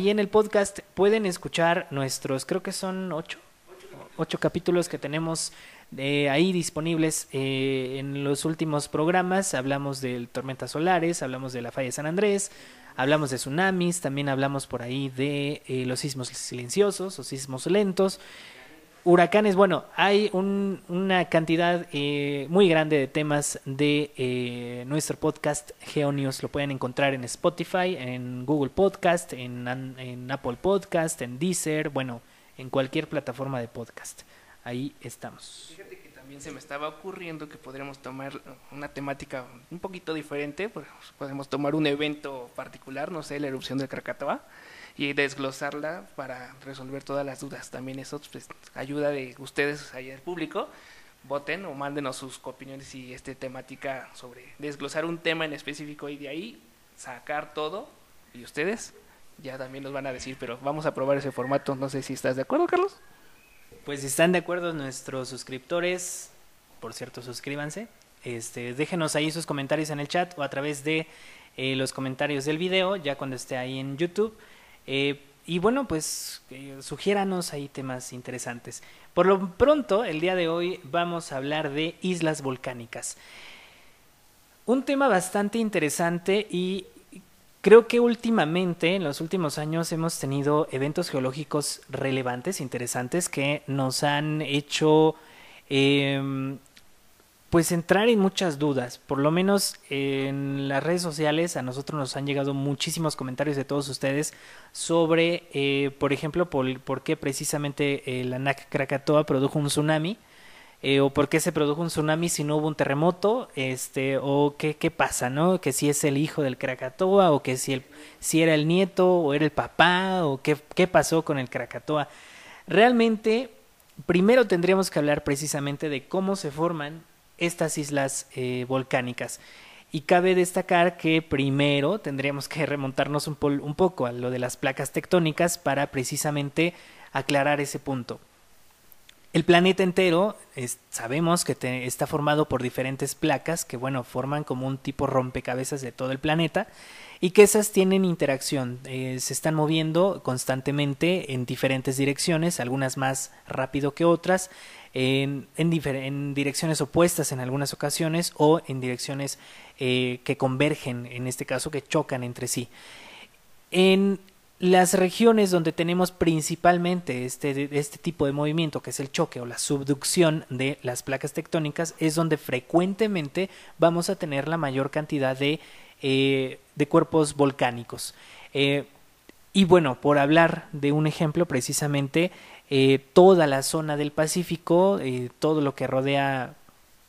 ahí en el podcast pueden escuchar nuestros, creo que son ocho, ocho capítulos que tenemos eh, ahí disponibles eh, en los últimos programas. Hablamos de tormentas solares, hablamos de la falla de San Andrés, hablamos de tsunamis, también hablamos por ahí de eh, los sismos silenciosos o sismos lentos. Huracanes, bueno, hay una cantidad muy grande de temas de nuestro podcast Geonius. Lo pueden encontrar en Spotify, en Google Podcast, en, en Apple Podcast, en Deezer, bueno, en cualquier plataforma de podcast ahí estamos. Fíjate que también se me estaba ocurriendo que podríamos tomar una temática un poquito diferente, pues podemos tomar un evento particular, no sé, la erupción del Krakatoa, y desglosarla para resolver todas las dudas. También eso pues, ayuda de ustedes ahí el público, voten o mándenos sus opiniones y esta temática sobre desglosar un tema en específico y de ahí sacar todo y ustedes ya también nos van a decir, pero vamos a probar ese formato, no sé si estás de acuerdo, Carlos. Pues si están de acuerdo nuestros suscriptores, por cierto, suscríbanse. Este, déjenos ahí sus comentarios en el chat o a través de eh, los comentarios del video, ya cuando esté ahí en YouTube. Eh, y bueno, pues eh, sugiéranos ahí temas interesantes. Por lo pronto, el día de hoy vamos a hablar de islas volcánicas. Un tema bastante interesante y Creo que últimamente, en los últimos años, hemos tenido eventos geológicos relevantes, interesantes, que nos han hecho em, pues entrar en muchas dudas. Por lo menos en las redes sociales a nosotros nos han llegado muchísimos comentarios de todos ustedes sobre, eh, por ejemplo, por, qué precisamente el ANAC Krakatoa produjo un tsunami eh, o por qué se produjo un tsunami si no hubo un terremoto, este, o qué, qué pasa, ¿no? Que si es el hijo del Krakatoa, o que si, el, si era el nieto, o era el papá, o qué, qué pasó con el Krakatoa. Realmente, primero tendríamos que hablar precisamente de cómo se forman estas islas eh, volcánicas. Y cabe destacar que primero tendríamos que remontarnos un, poco a lo de las placas tectónicas para precisamente aclarar ese punto. El planeta entero sabemos que está formado por diferentes placas que, bueno, forman como un tipo rompecabezas de todo el planeta y que esas tienen interacción, eh, se están moviendo constantemente en diferentes direcciones, algunas más rápido que otras, en, direcciones opuestas en algunas ocasiones o en direcciones eh, que convergen, en este caso que chocan entre sí. En las regiones donde tenemos principalmente este, este tipo de movimiento, que es el choque o la subducción de las placas tectónicas, es donde frecuentemente vamos a tener la mayor cantidad de, eh, de cuerpos volcánicos. Eh, y bueno, por hablar de un ejemplo, precisamente eh, toda la zona del Pacífico, todo lo que rodea,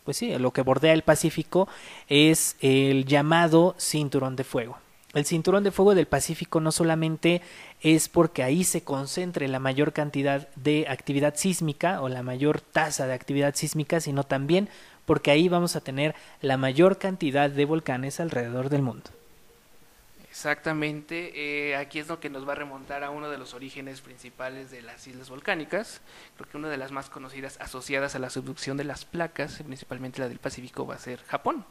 pues sí, lo que bordea el Pacífico es el llamado cinturón de fuego. El cinturón de fuego del Pacífico no solamente es porque ahí se concentre la mayor cantidad de actividad sísmica o la mayor tasa de actividad sísmica, sino también porque ahí vamos a tener la mayor cantidad de volcanes alrededor del mundo. Exactamente, eh, aquí es lo que nos va a remontar a uno de los orígenes principales de las islas volcánicas. Creo que una de las más conocidas asociadas a la subducción de las placas, principalmente la del Pacífico, va a ser Japón.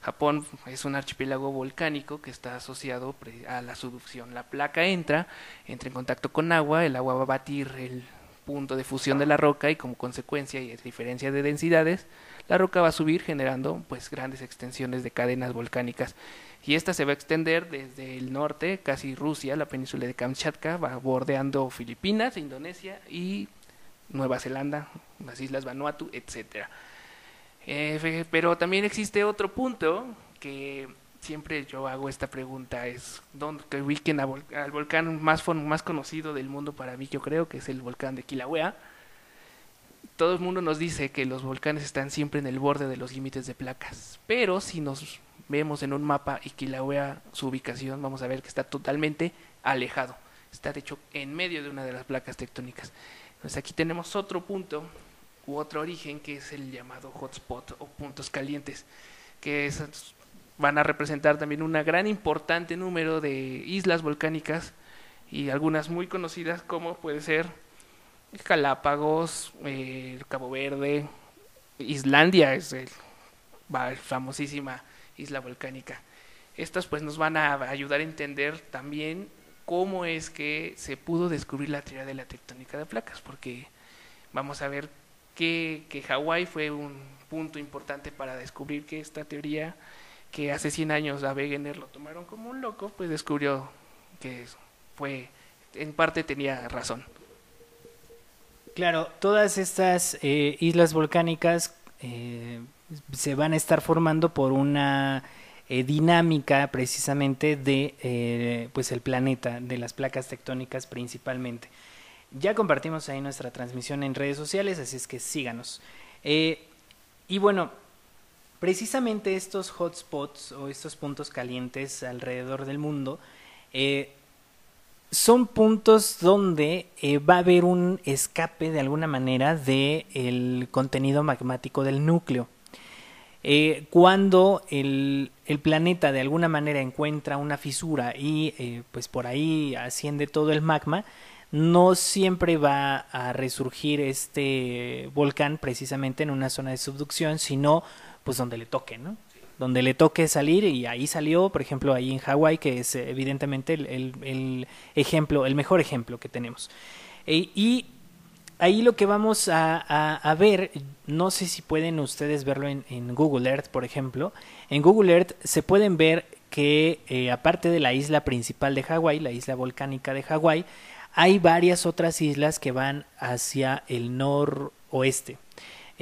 Japón es un archipiélago volcánico que está asociado a la subducción. La placa entra, entra en contacto con agua, el agua va a batir el punto de fusión de la roca y como consecuencia y diferencia de densidades, la roca va a subir generando pues grandes extensiones de cadenas volcánicas. Y esta se va a extender desde el norte, casi Rusia, la península de Kamchatka, va bordeando Filipinas, Indonesia y Nueva Zelanda, las islas Vanuatu, etcétera. Eh, pero también existe otro punto que siempre yo hago esta pregunta, es ¿dónde que ubiquen al volcán más, más conocido del mundo para mí, yo creo que es el volcán de Kilauea. Todo el mundo nos dice que los volcanes están siempre en el borde de los límites de placas, pero si nos vemos en un mapa y Kilauea su ubicación, vamos a ver que está totalmente alejado. Está de hecho en medio de una de las placas tectónicas. Entonces aquí tenemos otro punto otro origen que es el llamado hotspot o puntos calientes, que van a representar también un gran importante número de islas volcánicas y algunas muy conocidas como puede ser Galápagos, eh, Cabo Verde, Islandia es el, famosísima isla volcánica. Estas pues nos van a ayudar a entender también cómo es que se pudo descubrir la teoría de la tectónica de placas, porque vamos a ver que, Hawái fue un punto importante para descubrir que esta teoría que hace 100 años a Wegener lo tomaron como un loco, pues descubrió que fue, en parte tenía razón. Claro, todas estas eh, islas volcánicas eh, se van a estar formando por una eh, dinámica precisamente de pues el planeta, de las placas tectónicas principalmente. Ya compartimos ahí nuestra transmisión en redes sociales, así es que síganos. y bueno, precisamente estos hotspots o estos puntos calientes alrededor del mundo eh, son puntos donde eh, va a haber un escape de alguna manera del el contenido magmático del núcleo. Eh, cuando el, el, planeta de alguna manera encuentra una fisura y pues por ahí asciende todo el magma, no siempre va a resurgir este volcán precisamente en una zona de subducción, sino pues donde le toque, ¿no? Donde le toque salir y ahí salió, por ejemplo, ahí en Hawái, que es evidentemente el, ejemplo, el mejor ejemplo que tenemos. E, y ahí lo que vamos a, ver, no sé si pueden ustedes verlo en, Google Earth, por ejemplo, en Google Earth se pueden ver que eh, aparte de la isla principal de Hawái, la isla volcánica de Hawái, hay varias otras islas que van hacia el noroeste.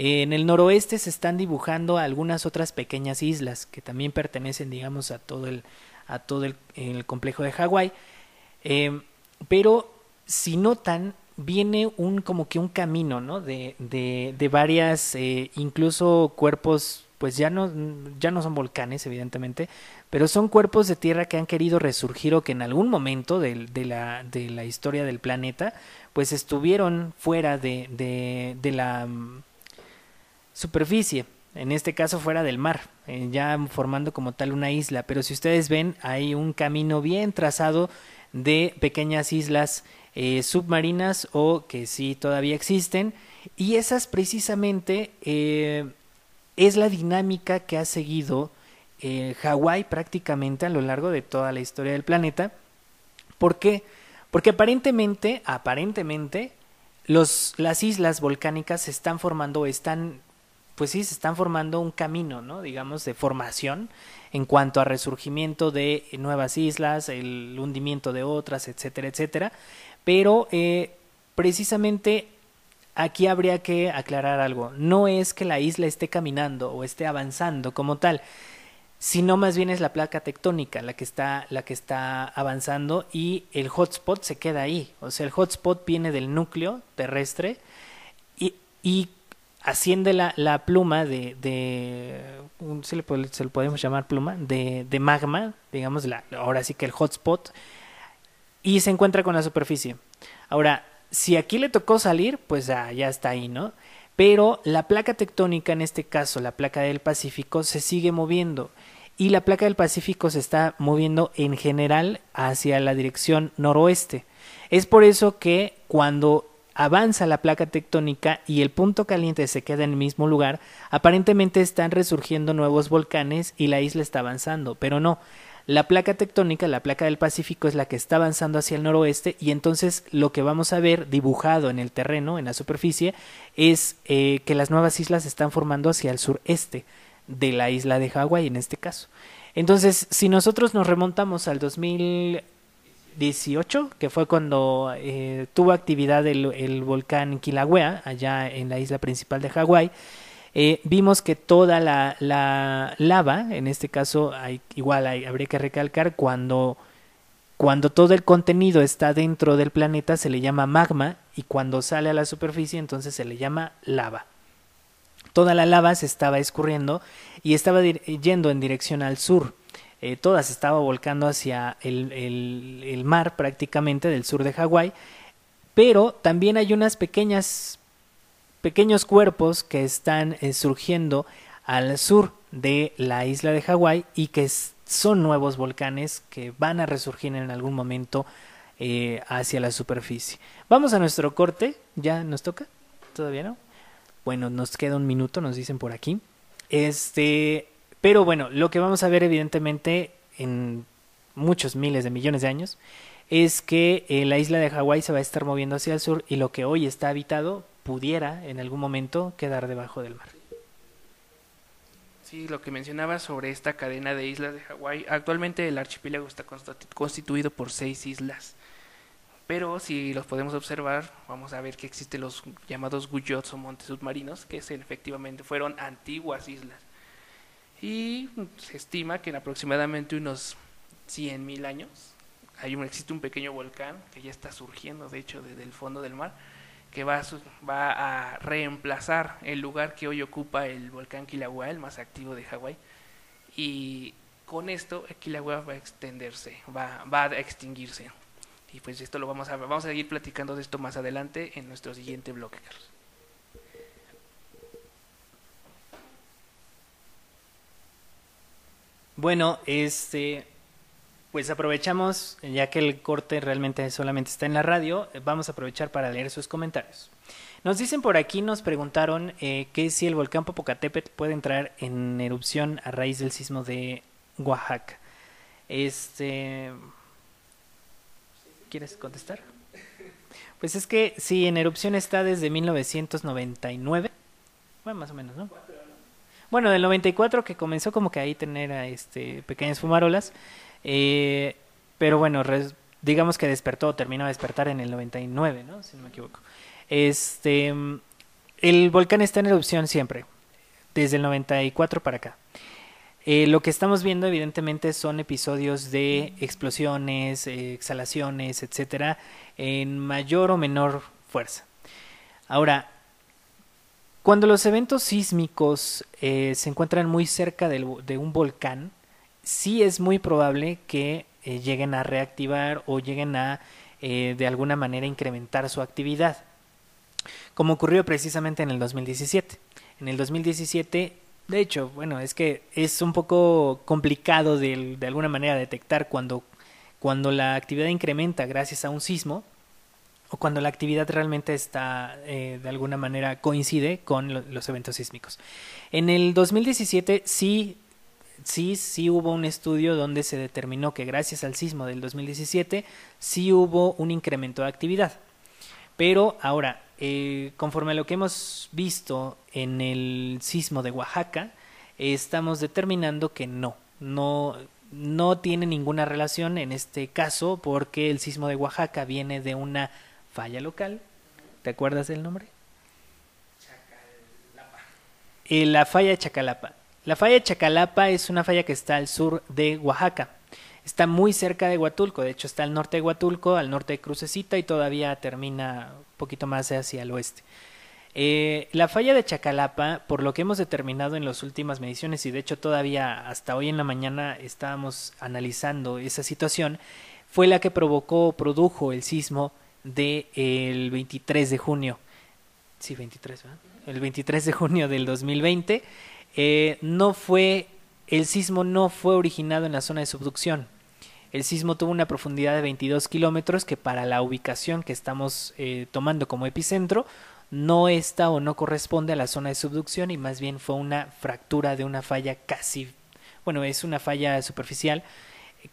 En el noroeste se están dibujando algunas otras pequeñas islas que también pertenecen, digamos, a todo el, a todo el, complejo de Hawái. Em, pero si notan, viene un como que un camino, ¿no? De, de, de varias, eh, incluso cuerpos, pues ya no, ya no son volcanes, evidentemente, pero son cuerpos de tierra que han querido resurgir o que en algún momento de, de, la, la historia del planeta, pues estuvieron fuera de la superficie, en este caso fuera del mar, eh, ya formando como tal una isla, pero si ustedes ven hay un camino bien trazado de pequeñas islas eh, submarinas o que sí todavía existen y esas precisamente eh, es la dinámica que ha seguido Hawái prácticamente a lo largo de toda la historia del planeta. ¿Por qué? Porque aparentemente, aparentemente, los, las islas volcánicas se están formando, están pues sí, se están formando un camino, ¿no? Digamos, de formación en cuanto a resurgimiento de nuevas islas, el hundimiento de otras, etcétera, etcétera. Pero eh, precisamente aquí habría que aclarar algo. No es que la isla esté caminando o esté avanzando como tal, sino más bien es la placa tectónica la que está, la que está avanzando y el hotspot se queda ahí. O sea, el hotspot viene del núcleo terrestre y, y asciende la, la pluma de, de se, le, se lo podemos llamar pluma, de, de magma, digamos, la, ahora sí que el hotspot, y se encuentra con la superficie. Ahora, si aquí le tocó salir, pues ya, ya está ahí, ¿no? Pero la placa tectónica, en este caso la placa del Pacífico, se sigue moviendo. Y la placa del Pacífico se está moviendo en general hacia la dirección noroeste. Es por eso que cuando avanza la placa tectónica y el punto caliente se queda en el mismo lugar, aparentemente están resurgiendo nuevos volcanes y la isla está avanzando, pero no. La placa tectónica, la placa del Pacífico, es la que está avanzando hacia el noroeste y entonces lo que vamos a ver dibujado en el terreno, en la superficie, es eh, que las nuevas islas están formando hacia el sureste de la isla de Hawái en este caso. Entonces, si nosotros nos remontamos al 2000 18, que fue cuando eh, tuvo actividad el, volcán Kilauea, allá en la isla principal de Hawái, eh, vimos que toda la, lava, en este caso hay, igual hay, habría que recalcar, cuando, cuando todo el contenido está dentro del planeta se le llama magma y cuando sale a la superficie entonces se le llama lava. Toda la lava se estaba escurriendo y estaba yendo en dirección al sur eh, toda estaba volcando hacia el, el, mar prácticamente del sur de Hawái, pero también hay unas pequeñas pequeños cuerpos que están eh, surgiendo al sur de la isla de Hawái y que son nuevos volcanes que van a resurgir en algún momento eh, hacia la superficie. Vamos a nuestro corte, ya nos toca, todavía no. Bueno, nos queda un minuto, nos dicen por aquí. Este, pero bueno, lo que vamos a ver evidentemente en muchos miles de millones de años es que eh, la isla de Hawái se va a estar moviendo hacia el sur y lo que hoy está habitado pudiera en algún momento quedar debajo del mar. Sí, lo que mencionaba sobre esta cadena de islas de Hawái. Actualmente el archipiélago está constituido por seis islas. Pero si los podemos observar, vamos a ver que existen los llamados guyots o montes submarinos, que efectivamente fueron antiguas islas. Y se estima que en aproximadamente unos 100.000 años hay un, existe un pequeño volcán que ya está surgiendo, de hecho, desde el fondo del mar, que va a, va a reemplazar el lugar que hoy ocupa el volcán Kilauea, el más activo de Hawái. Y con esto, Kilauea va a extenderse, va, va a extinguirse. Y pues esto lo vamos a vamos a seguir platicando de esto más adelante en nuestro siguiente bloque. Bueno, este pues aprovechamos, ya que el corte realmente solamente está en la radio, vamos a aprovechar para leer sus comentarios. Nos dicen por aquí, nos preguntaron eh, que si el volcán Popocatépetl puede entrar en erupción a raíz del sismo de Oaxaca. Este, ¿Quieres contestar? Pues es que sí, en erupción está desde 1999. Bueno, más o menos, ¿no? Bueno, del 94 que comenzó como que ahí tener este, pequeñas fumarolas. Eh, pero bueno, digamos que despertó, terminó de despertar en el 99, ¿no? Si no me equivoco. Este, el volcán está en erupción siempre, desde el 94 para acá. Eh, lo que estamos viendo, evidentemente, son episodios de explosiones, eh, exhalaciones, etcétera, en mayor o menor fuerza. Ahora, cuando los eventos sísmicos eh, se encuentran muy cerca de un volcán, sí es muy probable que lleguen a reactivar o lleguen a de alguna manera incrementar su actividad, como ocurrió precisamente en el 2017. En el 2017 de hecho, bueno, es que es un poco complicado de, de alguna manera detectar cuando, cuando la actividad incrementa gracias a un sismo o cuando la actividad realmente está eh, de alguna manera coincide con los eventos sísmicos. En el 2017 sí, sí, sí hubo un estudio donde se determinó que gracias al sismo del 2017 sí hubo un incremento de actividad. Pero ahora, eh, conforme a lo que hemos visto en el sismo de Oaxaca, estamos determinando que no, no, no tiene ninguna relación en este caso porque el sismo de Oaxaca viene de una falla local. ¿Te acuerdas del nombre? Chacalapa. Eh, la falla de Chacalapa. La falla de Chacalapa es una falla que está al sur de Oaxaca. Está muy cerca de Huatulco, de hecho está al norte de Huatulco, al norte de Crucecita y todavía termina un poquito más hacia el oeste. Eh, la falla de Chacalapa, por lo que hemos determinado en las últimas mediciones y de hecho todavía hasta hoy en la mañana estábamos analizando esa situación, fue la que provocó, produjo el sismo del de, 23 de junio. Sí, 23, ¿verdad? El 23 de junio del 2020. Eh, no fue, el sismo no fue originado en la zona de subducción el sismo tuvo una profundidad de 22 kilómetros que para la ubicación que estamos eh, tomando como epicentro no está o no corresponde a la zona de subducción y más bien fue una fractura de una falla casi, bueno, es una falla superficial.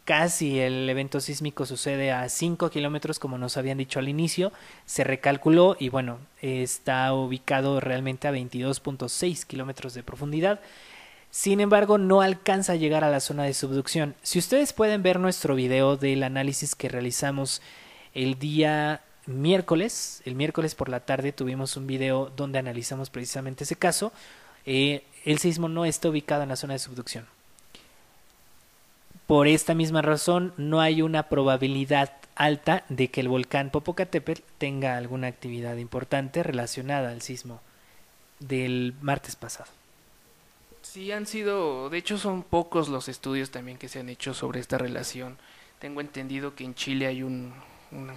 Casi el evento sísmico sucede a 5 kilómetros, como nos habían dicho al inicio. Se recalculó y bueno, está ubicado realmente a 22.6 kilómetros de profundidad. Sin embargo, no alcanza a llegar a la zona de subducción. Si ustedes pueden ver nuestro video del análisis que realizamos el día miércoles, el miércoles por la tarde tuvimos un video donde analizamos precisamente ese caso. Eh, el sismo no está ubicado en la zona de subducción. Por esta misma razón, no hay una probabilidad alta de que el volcán Popocatépetl tenga alguna actividad importante relacionada al sismo del martes pasado. Sí, han sido, de hecho son pocos los estudios también que se han hecho sobre esta relación. Tengo entendido que en Chile hay un,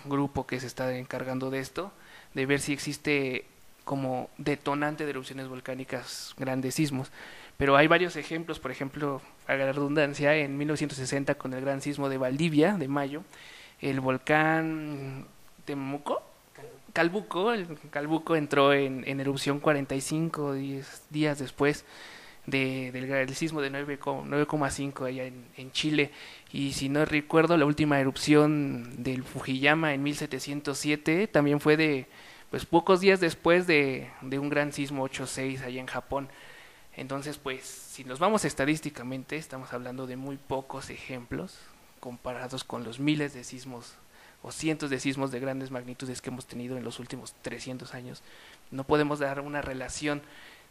grupo que se está encargando de esto, de ver si existe como detonante de erupciones volcánicas grandes sismos. Pero hay varios ejemplos, por ejemplo, a la redundancia, en 1960 con el gran sismo de Valdivia, de mayo, el volcán Temuco, Calbuco, el Calbuco entró en, en erupción 45 días después de, del, sismo de 9,5 allá en, en, Chile. Y si no recuerdo, la última erupción del Fujiyama en 1707 también fue de pues pocos días después de, de un gran sismo 8.6 allá en Japón. Entonces, pues, si nos vamos estadísticamente, estamos hablando de muy pocos ejemplos comparados con los miles de sismos o cientos de sismos de grandes magnitudes que hemos tenido en los últimos 300 años. No podemos dar una relación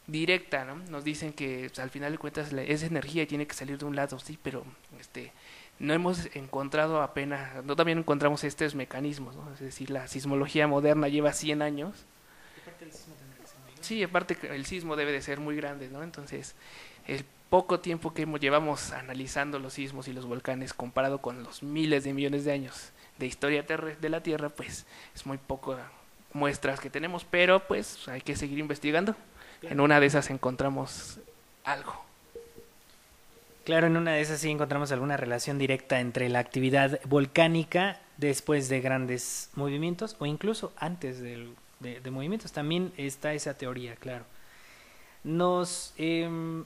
directa, ¿no? Nos dicen que pues, al final de cuentas esa energía tiene que salir de un lado, sí, pero este no hemos encontrado apenas, no también encontramos estos mecanismos. Es decir, la sismología moderna lleva 100 años. Sí, aparte el sismo debe de ser muy grande, ¿no? Entonces, el poco tiempo que llevamos analizando los sismos y los volcanes comparado con los miles de millones de años de historia de la Tierra, pues es muy poco muestras que tenemos, pero pues hay que seguir investigando. En una de esas encontramos algo. Claro, en una de esas sí encontramos alguna relación directa entre la actividad volcánica después de grandes movimientos o incluso antes de, movimientos. También está esa teoría, claro. Nos em,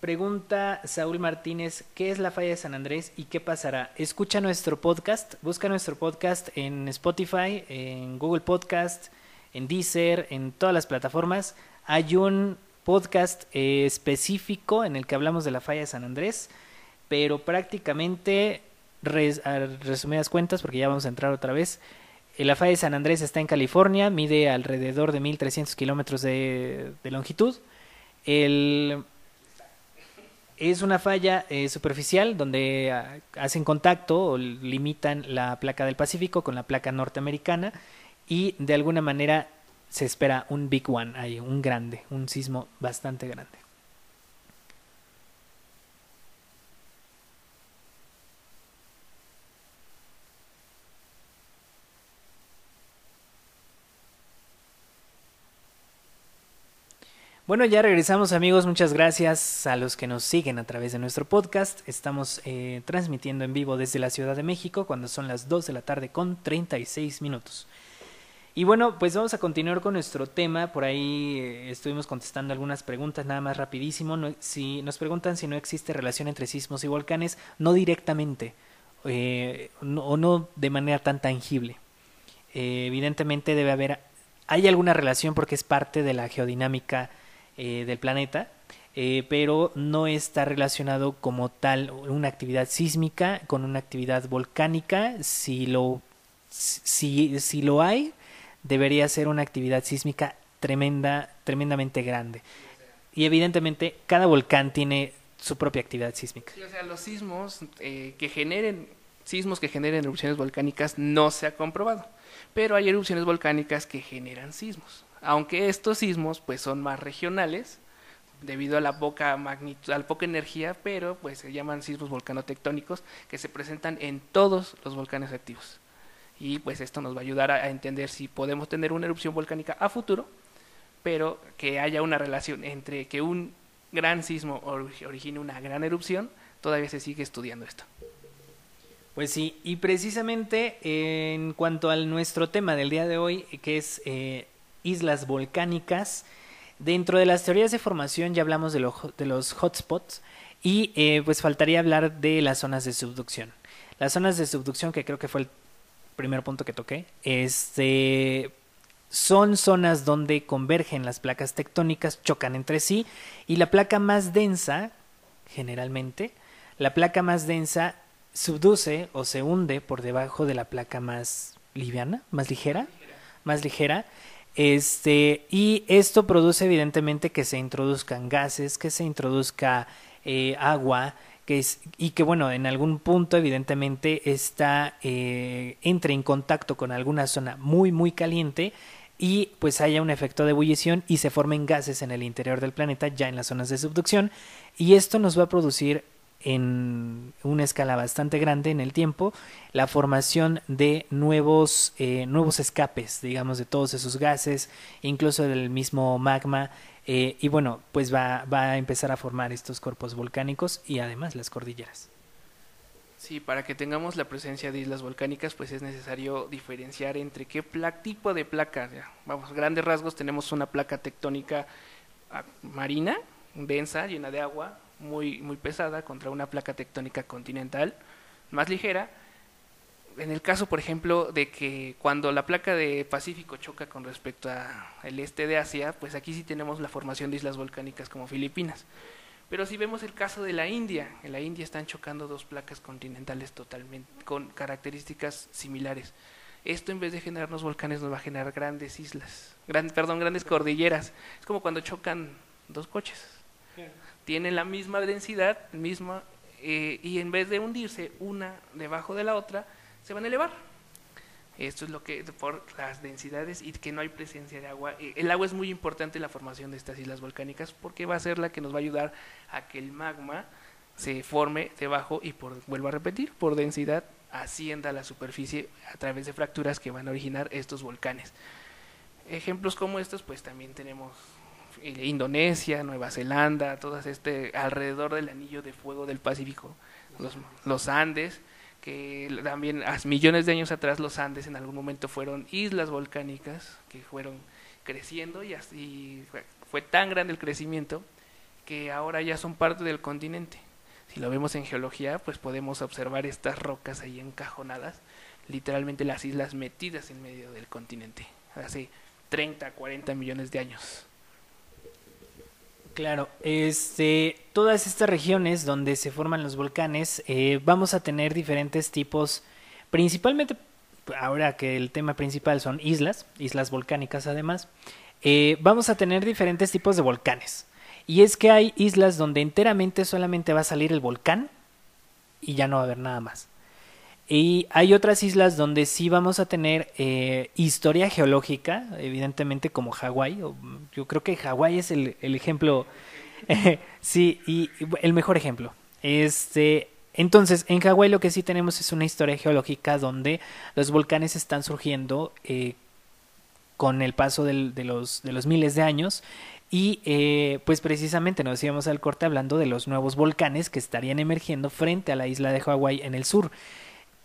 Pregunta Saúl Martínez, ¿qué es la falla de San Andrés y qué pasará? Escucha nuestro podcast, busca nuestro podcast en Spotify, en Google Podcast, en Deezer, en todas las plataformas. Hay un podcast eh, específico en el que hablamos de la falla de San Andrés, pero prácticamente, a resumidas cuentas, porque ya vamos a entrar otra vez, la falla de San Andrés está en California, mide alrededor de 1300 kilómetros de, longitud. El es una falla eh, superficial donde ah, hacen contacto o limitan la placa del Pacífico con la placa norteamericana y de alguna manera se espera un big one un grande, un sismo bastante grande. Bueno, ya regresamos amigos, muchas gracias a los que nos siguen a través de nuestro podcast. Estamos eh, transmitiendo en vivo desde la Ciudad de México cuando son las 2 de la tarde con 36 minutos. Y bueno, pues vamos a continuar con nuestro tema. Por ahí eh, estuvimos contestando algunas preguntas, nada más rapidísimo. si nos preguntan si no existe relación entre sismos y volcanes, no directamente eh, o no de manera tan tangible. evidentemente debe haber, hay alguna relación porque es parte de la geodinámica eh, del planeta, eh, pero no está relacionado como tal una actividad sísmica con una actividad volcánica. Si lo, si, si lo hay, debería ser una actividad sísmica tremenda, tremendamente grande. Y evidentemente cada volcán tiene su propia actividad sísmica. o sea, los sismos eh, que generen sismos que generen erupciones volcánicas no se ha comprobado, pero hay erupciones volcánicas que generan sismos aunque estos sismos pues son más regionales debido a la poca magnitud, a la poca energía, pero pues se llaman sismos volcanotectónicos que se presentan en todos los volcanes activos. Y pues esto nos va a ayudar a, entender si podemos tener una erupción volcánica a futuro, pero que haya una relación entre que un gran sismo origine una gran erupción, todavía se sigue estudiando esto. Pues sí, y precisamente en cuanto a nuestro tema del día de hoy, que es eh, islas volcánicas. Dentro de las teorías de formación ya hablamos de, de los hotspots y eh, pues faltaría hablar de las zonas de subducción. Las zonas de subducción, que creo que fue el primer punto que toqué, este, son zonas donde convergen las placas tectónicas, chocan entre sí y la placa más densa, generalmente, la placa más densa subduce o se hunde por debajo de la placa más liviana, más ligera, más ligera este, y esto produce evidentemente que se introduzcan gases, que se introduzca eh, agua, que es, y que bueno, en algún punto evidentemente está, eh, entre en contacto con alguna zona muy muy caliente y pues haya un efecto de ebullición y se formen gases en el interior del planeta ya en las zonas de subducción. Y esto nos va a producir en una escala bastante grande en el tiempo la formación de nuevos, eh, nuevos escapes, digamos, de todos esos gases, incluso del mismo magma, eh, y bueno, pues va, va a empezar a formar estos cuerpos volcánicos y además las cordilleras. Sí, para que tengamos la presencia de islas volcánicas, pues es necesario diferenciar entre qué tipo de placa. Vamos, grandes rasgos tenemos una placa tectónica ah, marina, densa, llena de agua, muy, muy pesada, contra una placa tectónica continental más ligera. En el caso, por ejemplo, de que cuando la placa de Pacífico choca con respecto al este de Asia, pues aquí sí tenemos la formación de islas volcánicas como Filipinas. Pero si vemos el caso de la India, en la India están chocando dos placas continentales totalmente con características similares. Esto en vez de generarnos volcanes nos va a generar grandes islas, gran, perdón, grandes cordilleras. Es como cuando chocan dos coches. Tienen la misma densidad, misma, eh, y en vez de hundirse una debajo de la otra, se van a elevar. Esto es lo que por las densidades y que no hay presencia de agua. Eh, el agua es muy importante en la formación de estas islas volcánicas porque va a ser la que nos va a ayudar a que el magma se forme debajo y por vuelvo a repetir, por densidad ascienda a la superficie a través de fracturas que van a originar estos volcanes. Ejemplos como estos, pues también tenemos eh, Indonesia, Nueva Zelanda, todas este alrededor del anillo de fuego del Pacífico, los, los Andes, que también hace millones de años atrás los Andes en algún momento fueron islas volcánicas que fueron creciendo y así fue tan grande el crecimiento que ahora ya son parte del continente. Si lo vemos en geología, pues podemos observar estas rocas ahí encajonadas, literalmente las islas metidas en medio del continente, hace 30, 40 millones de años. Claro, este, todas estas regiones donde se forman los volcanes, eh, vamos a tener diferentes tipos, principalmente ahora que el tema principal son islas, islas volcánicas además, eh, vamos a tener diferentes tipos de volcanes. Y es que hay islas donde enteramente solamente va a salir el volcán y ya no va a haber nada más. Y hay otras islas donde sí vamos a tener eh, historia geológica, evidentemente como Hawái. Yo creo que Hawái es el, ejemplo, sí, y, el mejor ejemplo. Este, entonces, en Hawái lo que sí tenemos es una historia geológica donde los volcanes están surgiendo eh, con el paso de, los, de los miles de años y eh, pues precisamente nos íbamos al corte hablando de los nuevos volcanes que estarían emergiendo frente a la isla de Hawái en el sur.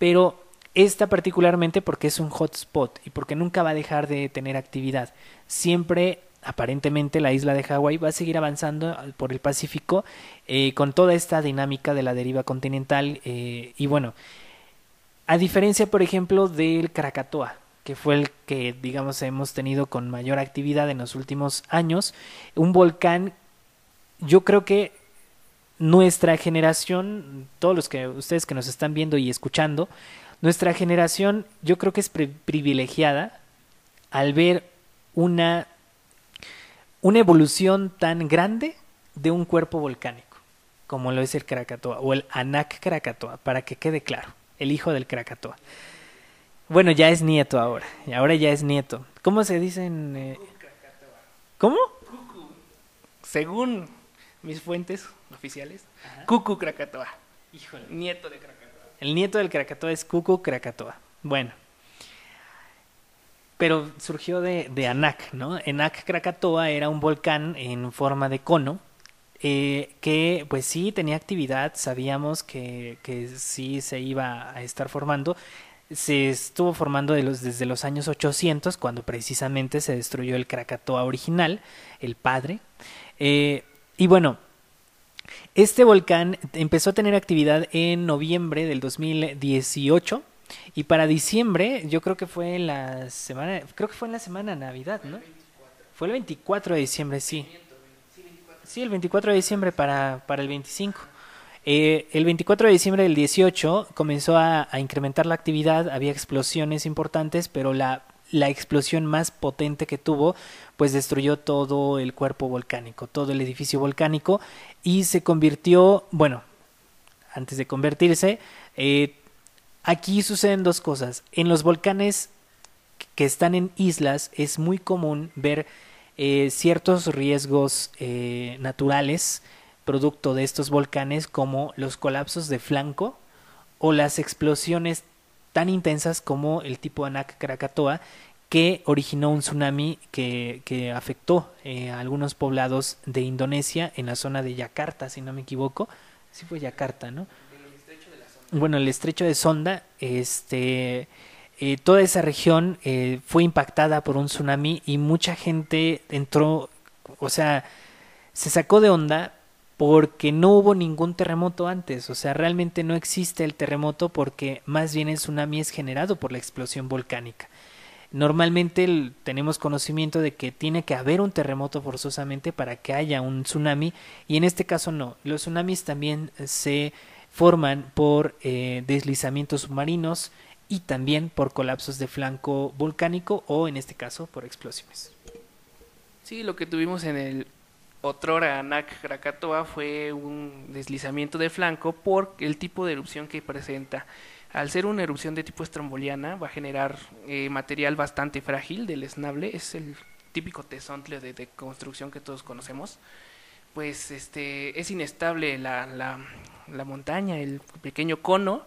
Pero esta particularmente porque es un hotspot y porque nunca va a dejar de tener actividad. Siempre, aparentemente, la isla de Hawái va a seguir avanzando por el Pacífico eh, con toda esta dinámica de la deriva continental. Eh, y bueno, a diferencia, por ejemplo, del Krakatoa, que fue el que, digamos, hemos tenido con mayor actividad en los últimos años. Un volcán, yo creo que nuestra generación, todos los que ustedes que nos están viendo y escuchando, nuestra generación yo creo que es privilegiada al ver una, una evolución tan grande de un cuerpo volcánico, como lo es el Krakatoa o el Anak Krakatoa, para que quede claro, el hijo del Krakatoa. Bueno, ya es nieto ahora. Y ahora ya es nieto. ¿Cómo se dicen? Eh? ¿Cómo? Según mis fuentes oficiales, Cucu Krakatoa. Híjole. Nieto de Krakatoa. El nieto del Krakatoa es Cucu Krakatoa. Bueno. Pero surgió de, de Anak, ¿no? Anak Krakatoa era un volcán en forma de cono. Eh, que pues sí tenía actividad, sabíamos que, que sí se iba a estar formando, se estuvo formando desde los años 800, cuando precisamente se destruyó el Krakatoa original, el padre. Eh, y bueno, este volcán empezó a tener actividad en noviembre del 2018 y para diciembre, yo creo que fue en la semana, creo que fue en la semana Navidad, ¿no? Fue el 24 de diciembre, sí. Sí, el 24 de diciembre para, para el 25. Eh, el 24 de diciembre del 18 comenzó a, incrementar la actividad, había explosiones importantes, pero la, la explosión más potente que tuvo pues destruyó todo el cuerpo volcánico, todo el edificio volcánico y se convirtió, bueno, antes de convertirse, eh, aquí suceden dos cosas. En los volcanes que están en islas es muy común ver eh, ciertos riesgos naturales producto de estos volcanes como los colapsos de flanco o las explosiones tan intensas como el tipo Anak Krakatoa que originó un tsunami que, que afectó eh, a algunos poblados de Indonesia en la zona de Yakarta, si no me equivoco. Sí fue Yakarta, ¿no? Bueno, el estrecho de Sonda, este, eh, toda esa región eh, fue impactada por un tsunami y mucha gente entró, o sea, se sacó de onda porque no hubo ningún terremoto antes, o sea, realmente no existe el terremoto porque más bien el tsunami es generado por la explosión volcánica. Normalmente tenemos conocimiento de que tiene que haber un terremoto forzosamente para que haya un tsunami y en este caso no. Los tsunamis también se forman por eh, deslizamientos submarinos y también por colapsos de flanco volcánico o en este caso por explosiones. Sí, lo que tuvimos en el otrora Anak Krakatoa fue un deslizamiento de flanco por el tipo de erupción que presenta. Al ser una erupción de tipo estromboliana, va a generar eh, material bastante frágil del esnable, es el típico tesontle de, construcción que todos conocemos. Pues este es inestable la, la, la montaña, el pequeño cono,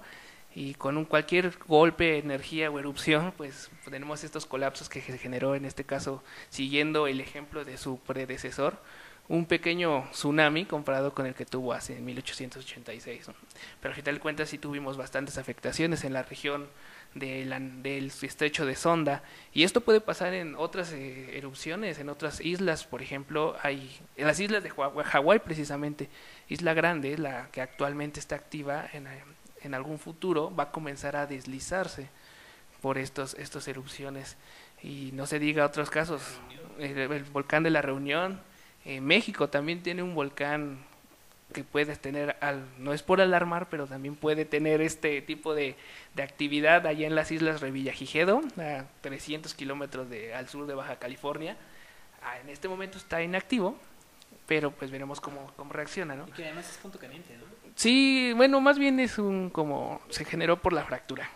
y con un cualquier golpe, energía o erupción, pues tenemos estos colapsos que se generó en este caso, siguiendo el ejemplo de su predecesor, un pequeño tsunami comparado con el que tuvo hace 1886. Pero al final de cuentas sí tuvimos bastantes afectaciones en la región de del estrecho de Sonda. Y esto puede pasar en otras eh, erupciones, en otras islas, por ejemplo, hay en las islas de Hawái precisamente, Isla Grande, la que actualmente está activa en, en algún futuro va a comenzar a deslizarse por estos estas erupciones. Y no se diga otros casos, el, el volcán de la Reunión eh, México también tiene un volcán que puedes tener, al, no es por alarmar, pero también puede tener este tipo de, de actividad allá en las islas Revillagigedo, a 300 kilómetros al sur de Baja California. Ah, en este momento está inactivo, pero pues veremos cómo, cómo reacciona, ¿no? Y que además es punto caliente, ¿no? Sí, bueno, más bien es un como se generó por la fractura,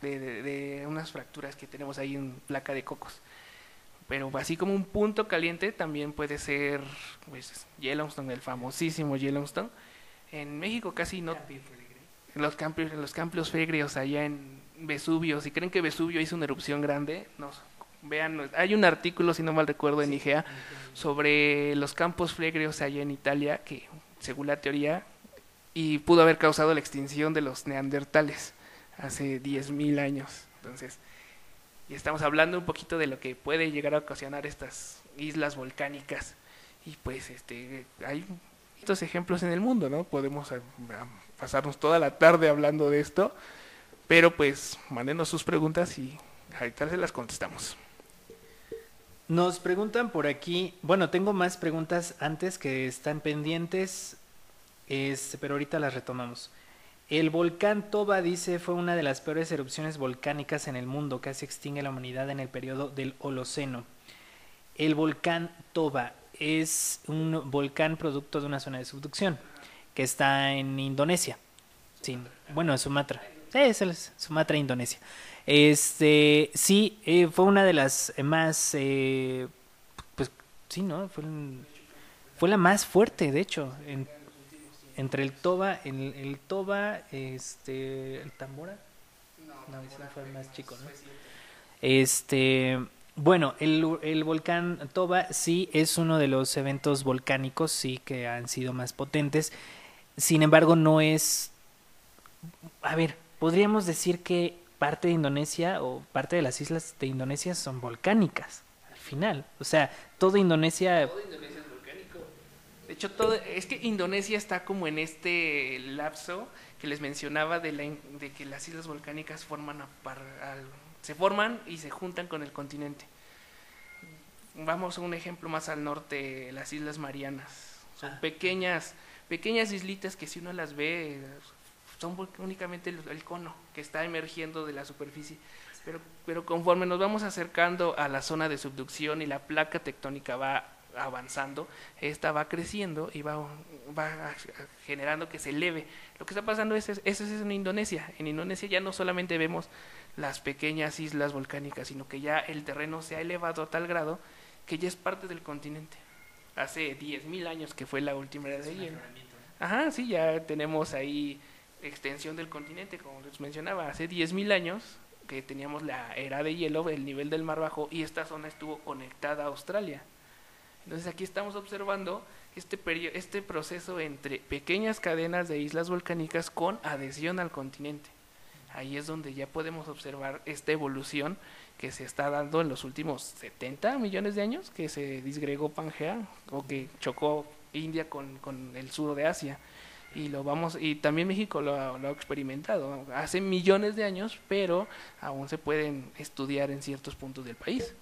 de, de, de unas fracturas que tenemos ahí en placa de cocos pero así como un punto caliente también puede ser pues, Yellowstone, el famosísimo Yellowstone. En México casi no... Los campos, los campos fegrios allá en Vesubio, si creen que Vesubio hizo una erupción grande, no, vean, hay un artículo, si no mal recuerdo, en IGEA sobre los campos flegrios allá en Italia, que según la teoría, y pudo haber causado la extinción de los neandertales hace 10.000 años. Entonces, y estamos hablando un poquito de lo que puede llegar a ocasionar estas islas volcánicas. Y pues este hay estos ejemplos en el mundo no podemos eh, pasarnos toda la tarde hablando de esto pero pues mándenos sus preguntas y ahorita se las contestamos. Nos preguntan por aquí bueno tengo más preguntas antes que están pendientes este, pero ahorita las retomamos el volcán Toba, dice, fue una de las peores erupciones volcánicas en el mundo, casi extingue la humanidad en el periodo del Holoceno. El volcán Toba es un volcán producto de una zona de subducción que está en Indonesia. Sí, bueno, en Sumatra. Sí, es Sumatra, Indonesia. Este, sí, eh, fue una de las más, eh, pues sí, ¿no? Fue, fue la más fuerte, de hecho, en entre el Toba, el, el Toba, este, el Tambora. No, ese fue más chico, ¿no? Este, bueno, el, el volcán Toba sí es uno de los eventos volcánicos, sí que han sido más potentes. Sin embargo, no es, a ver, podríamos decir que parte de Indonesia o parte de las islas de Indonesia son volcánicas al final. O sea, toda Indonesia, Todo Indonesia de hecho, todo, es que Indonesia está como en este lapso que les mencionaba de, la, de que las islas volcánicas forman a par, al, se forman y se juntan con el continente. Vamos a un ejemplo más al norte, las Islas Marianas. Son ah. pequeñas, pequeñas islitas que si uno las ve son únicamente el, el, cono que está emergiendo de la superficie. Pero, pero conforme nos vamos acercando a la zona de subducción y la placa tectónica va avanzando, esta va creciendo y va, va generando que se eleve. Lo que está pasando es, eso es en Indonesia. En Indonesia ya no solamente vemos las pequeñas islas volcánicas, sino que ya el terreno se ha elevado a tal grado que ya es parte del continente. Hace 10.000 años que fue la última era de hielo. Ajá, sí, ya tenemos ahí extensión del continente, como les mencionaba, hace 10.000 años que teníamos la era de hielo, el nivel del mar bajo, y esta zona estuvo conectada a Australia. Entonces aquí estamos observando este, este proceso entre pequeñas cadenas de islas volcánicas con adhesión al continente. Ahí es donde ya podemos observar esta evolución que se está dando en los últimos 70 millones de años, que se disgregó Pangea o que chocó India con, el sur de Asia. Y lo vamos y también México lo lo ha experimentado hace millones de años, pero aún se pueden estudiar en ciertos puntos del país.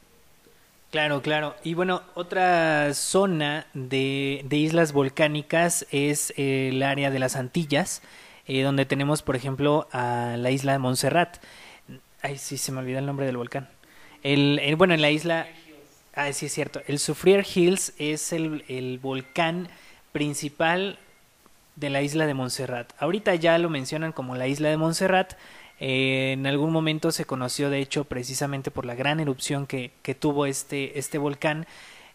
Claro, claro. Y bueno, otra zona de, de islas volcánicas es el área de las Antillas, eh, donde tenemos, por ejemplo, a la isla de Montserrat. Ay, sí, se me olvidó el nombre del volcán. El, el- bueno, en la isla... Ah, sí, es cierto. El Soufriere Hills es el, el volcán principal de la isla de Montserrat. Ahorita ya lo mencionan como la isla de Montserrat. Eh, en algún momento se conoció, de hecho, precisamente por la gran erupción que, que tuvo este, este volcán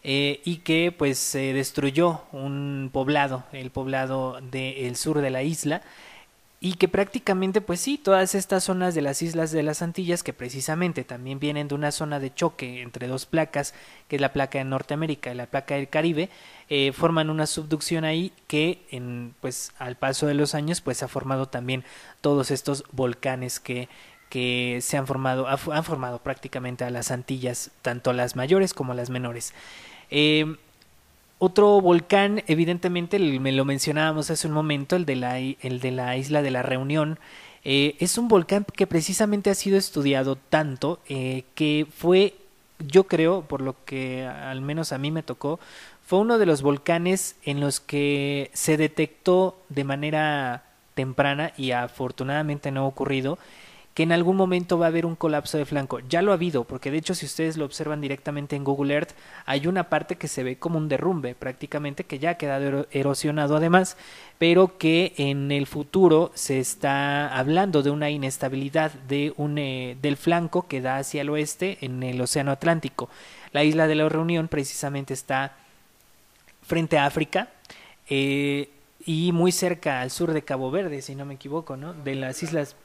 eh, y que pues se destruyó un poblado, el poblado del sur de la isla y que prácticamente pues sí, todas estas zonas de las islas de las Antillas que precisamente también vienen de una zona de choque entre dos placas, que es la placa de Norteamérica y la placa del Caribe, eh, forman una subducción ahí que en pues al paso de los años pues ha formado también todos estos volcanes que que se han formado ha- han formado prácticamente a las Antillas tanto las mayores como las menores. Eh, otro volcán, evidentemente, me lo mencionábamos hace un momento, el de la, el de la isla de la Reunión. Eh, es un volcán que precisamente ha sido estudiado tanto eh, que fue, yo creo, por lo que al menos a mí me tocó, fue uno de los volcanes en los que se detectó de manera temprana y afortunadamente no ha ocurrido que en algún momento va a haber un colapso de flanco. Ya lo ha habido, porque de hecho si ustedes lo observan directamente en Google Earth, hay una parte que se ve como un derrumbe prácticamente, que ya ha quedado ero- erosionado además, pero que en el futuro se está hablando de una inestabilidad de un, eh, del flanco que da hacia el oeste en el Océano Atlántico. La isla de la Reunión precisamente está frente a África. eh, y muy cerca al sur de Cabo Verde, si no me equivoco, ¿no? De las islas